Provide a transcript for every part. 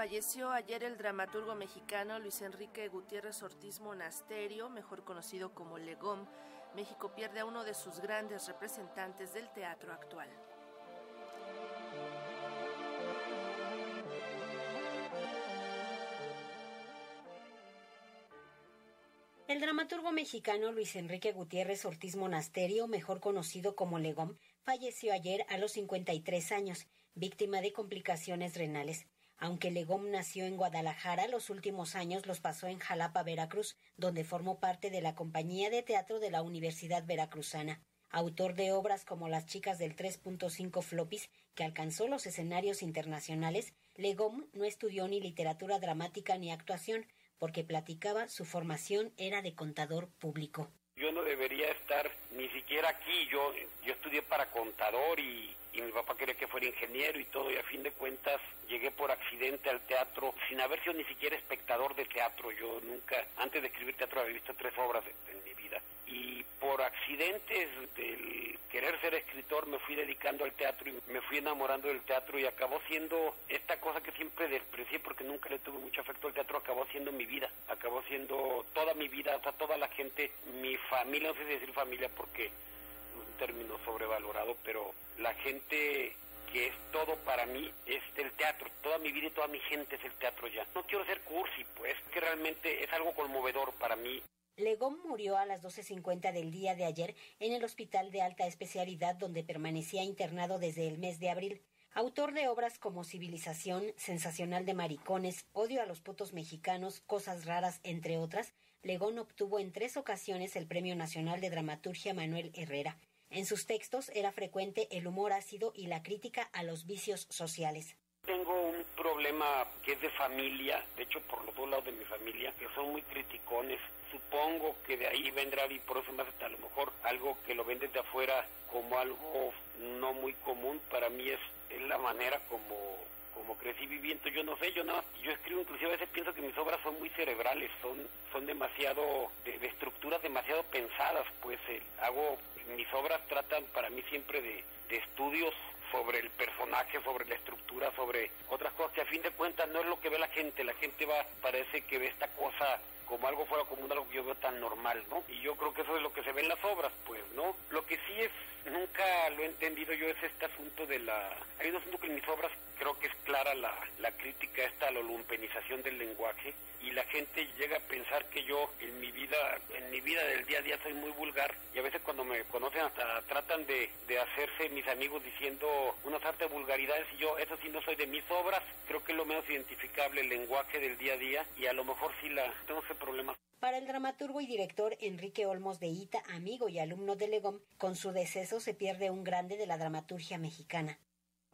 falleció ayer el dramaturgo mexicano Luis Enrique Gutiérrez Ortiz Monasterio, mejor conocido como Legón. México pierde a uno de sus grandes representantes del teatro actual. El dramaturgo mexicano Luis Enrique Gutiérrez Ortiz Monasterio, mejor conocido como Legón, falleció ayer a los 53 años, víctima de complicaciones renales. Aunque Legón nació en Guadalajara, los últimos años los pasó en Jalapa, Veracruz, donde formó parte de la compañía de teatro de la Universidad Veracruzana. Autor de obras como Las chicas del 3.5 Flopis, que alcanzó los escenarios internacionales, Legón no estudió ni literatura dramática ni actuación, porque platicaba su formación era de contador público. Yo no debería estar ni siquiera aquí, yo, yo estudié para contador y, y mi papá quería que fuera ingeniero y todo y a fin de cuentas llegué por accidente al teatro sin haber sido ni siquiera espectador de teatro, yo nunca, antes de escribir teatro había visto tres obras en mi vida y por accidentes del querer ser escritor me fui dedicando al teatro y me fui enamorando del teatro y acabó siendo esta cosa que siempre desprecié porque nunca le tuve mucho afecto al teatro, acabó siendo mi vida, acabó siendo toda mi vida, hasta toda la gente, mi familia, no sé si decir familia porque es un término sobrevalorado, pero la gente que es todo para mí es el teatro. Toda mi vida y toda mi gente es el teatro ya. No quiero ser cursi, pues, que realmente es algo conmovedor para mí. Legón murió a las 12.50 del día de ayer en el hospital de alta especialidad donde permanecía internado desde el mes de abril. Autor de obras como Civilización, Sensacional de Maricones, Odio a los putos mexicanos, Cosas raras, entre otras, Legón obtuvo en tres ocasiones el Premio Nacional de Dramaturgia Manuel Herrera. En sus textos era frecuente el humor ácido y la crítica a los vicios sociales. Problema que es de familia, de hecho por los dos lados de mi familia, que son muy criticones. Supongo que de ahí vendrá y por eso me hace a lo mejor algo que lo ven desde afuera como algo no muy común. Para mí es, es la manera como como crecí viviendo, yo no sé, yo nada, yo escribo inclusive a veces pienso que mis obras son muy cerebrales, son son demasiado de, de estructuras demasiado pensadas, pues eh, hago mis obras tratan para mí siempre de, de estudios sobre el personaje, sobre la estructura, sobre otras cosas que a fin de cuentas no es lo que ve la gente, la gente va, parece que ve esta cosa como algo fuera común, algo que yo veo tan normal, ¿no? Y yo creo que eso es lo que se ve en las obras, pues, ¿no? Lo que sí es, nunca lo he entendido yo, es este asunto de la... Hay un asunto que en mis obras clara la, la crítica esta a la lumpenización del lenguaje y la gente llega a pensar que yo en mi vida, en mi vida del día a día soy muy vulgar y a veces cuando me conocen hasta tratan de, de hacerse mis amigos diciendo unas artes vulgaridades y yo, eso sí no soy de mis obras, creo que es lo menos identificable el lenguaje del día a día y a lo mejor sí la tengo ese problema. Para el dramaturgo y director Enrique Olmos de Ita, amigo y alumno de Legón, con su deceso se pierde un grande de la dramaturgia mexicana.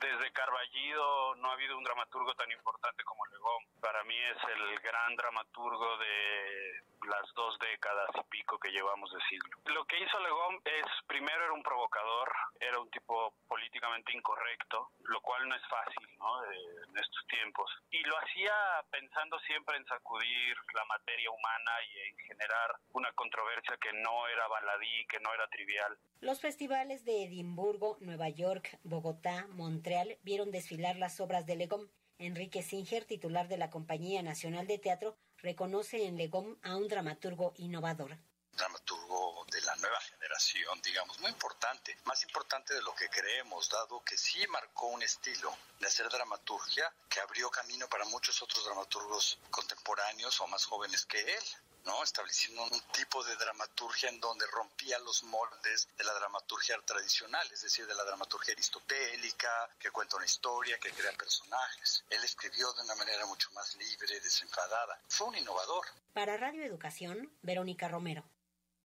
Desde Carballido no ha habido un dramaturgo tan importante como Legón. Para mí es el gran dramaturgo de las dos décadas y pico que llevamos de siglo. Lo que hizo Legón es, primero era un provocador, era un tipo políticamente incorrecto, lo cual no es fácil ¿no? De, en estos tiempos. Y lo hacía pensando siempre en sacudir la materia humana y en generar una controversia que no era baladí, que no era trivial. Los festivales de Edimburgo, Nueva York, Bogotá, Montreal vieron desfilar las obras de Legón. Enrique Singer, titular de la Compañía Nacional de Teatro, reconoce en Legón a un dramaturgo innovador. Dramaturgo de la nueva generación, digamos, muy importante, más importante de lo que creemos, dado que sí marcó un estilo de hacer dramaturgia que abrió camino para muchos otros dramaturgos contemporáneos o más jóvenes que él. ¿no? estableciendo un tipo de dramaturgia en donde rompía los moldes de la dramaturgia tradicional, es decir, de la dramaturgia aristotélica, que cuenta una historia, que crea personajes. Él escribió de una manera mucho más libre, desenfadada. Fue un innovador. Para Radio Educación, Verónica Romero.